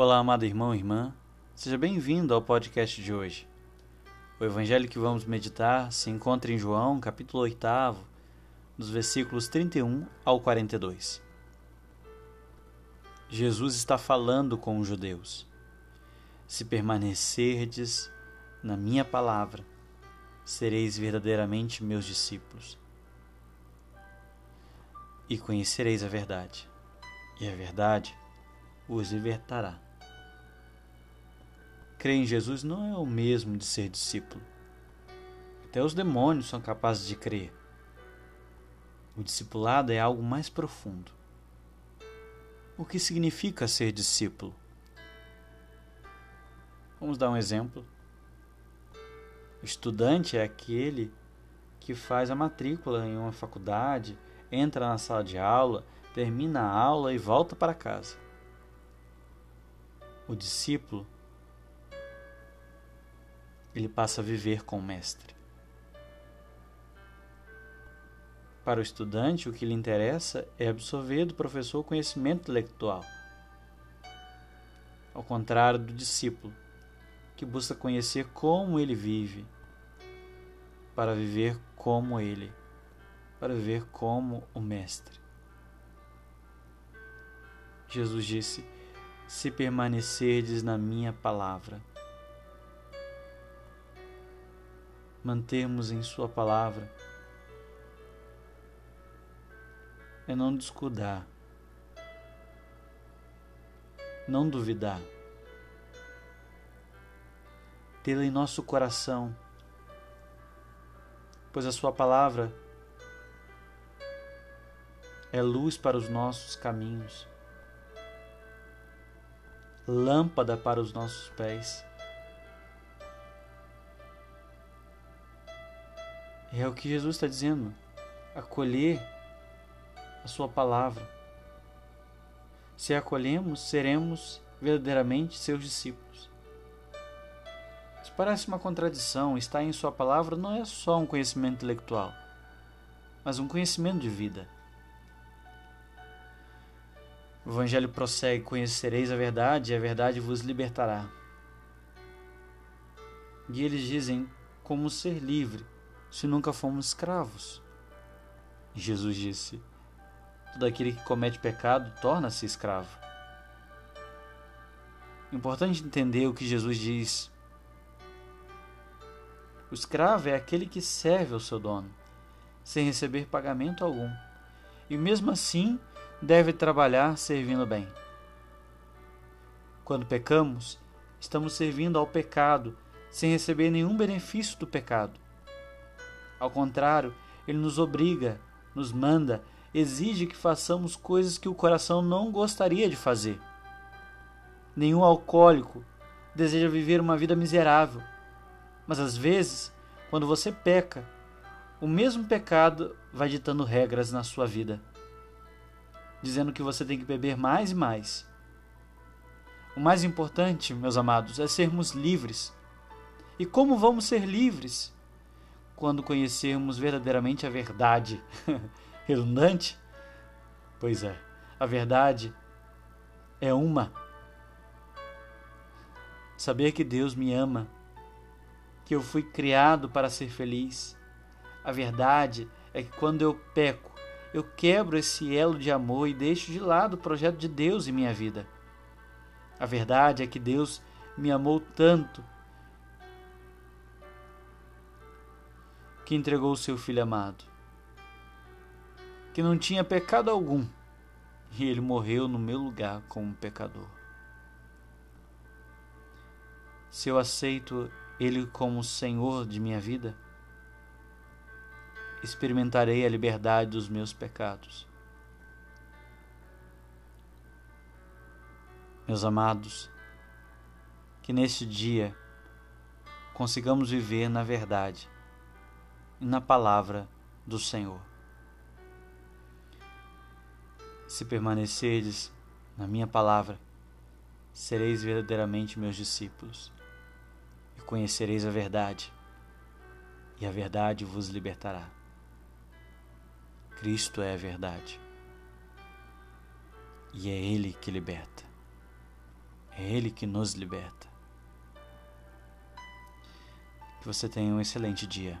Olá, amado irmão e irmã, seja bem-vindo ao podcast de hoje. O evangelho que vamos meditar se encontra em João, capítulo 8, dos versículos 31 ao 42. Jesus está falando com os judeus. Se permanecerdes na minha palavra, sereis verdadeiramente meus discípulos. E conhecereis a verdade, e a verdade os libertará. Crer em Jesus não é o mesmo de ser discípulo. Até os demônios são capazes de crer. O discipulado é algo mais profundo. O que significa ser discípulo? Vamos dar um exemplo. O estudante é aquele que faz a matrícula em uma faculdade, entra na sala de aula, termina a aula e volta para casa. O discípulo ele passa a viver com o mestre. Para o estudante, o que lhe interessa é absorver do professor conhecimento intelectual. Ao contrário do discípulo, que busca conhecer como ele vive, para viver como ele, para viver como o Mestre. Jesus disse: Se permanecerdes na minha palavra, mantermos em Sua palavra. É não descuidar, não duvidar, tê-la em nosso coração, pois a Sua palavra é luz para os nossos caminhos, lâmpada para os nossos pés. É o que Jesus está dizendo. Acolher a Sua palavra. Se acolhemos, seremos verdadeiramente seus discípulos. Isso parece uma contradição. Estar em Sua palavra não é só um conhecimento intelectual, mas um conhecimento de vida. O Evangelho prossegue: Conhecereis a verdade, e a verdade vos libertará. E eles dizem: Como ser livre se nunca fomos escravos? Jesus disse: Todo aquele que comete pecado torna-se escravo. Importante entender o que Jesus diz. O escravo é aquele que serve ao seu dono, sem receber pagamento algum, e mesmo assim deve trabalhar servindo bem. Quando pecamos, estamos servindo ao pecado sem receber nenhum benefício do pecado. Ao contrário, ele nos obriga, nos manda, exige que façamos coisas que o coração não gostaria de fazer. Nenhum alcoólico deseja viver uma vida miserável, mas às vezes, quando você peca, o mesmo pecado vai ditando regras na sua vida, dizendo que você tem que beber mais e mais. O mais importante, meus amados, é sermos livres. E como vamos ser livres? Quando conhecermos verdadeiramente a verdade. Redundante? Pois é, a verdade é uma. Saber que Deus me ama, que eu fui criado para ser feliz. A verdade é que quando eu peco, eu quebro esse elo de amor e deixo de lado o projeto de Deus em minha vida. A verdade é que Deus me amou tanto que entregou o seu filho amado, que não tinha pecado algum, e ele morreu no meu lugar como pecador. Se eu aceito ele como Senhor de minha vida, experimentarei a liberdade dos meus pecados. Meus amados, que neste dia consigamos viver na verdade na palavra do Senhor. Se permanecerdes na minha palavra, sereis verdadeiramente meus discípulos e conhecereis a verdade, e a verdade vos libertará. Cristo é a verdade, e é Ele que liberta. É Ele que nos liberta. Que você tenha um excelente dia.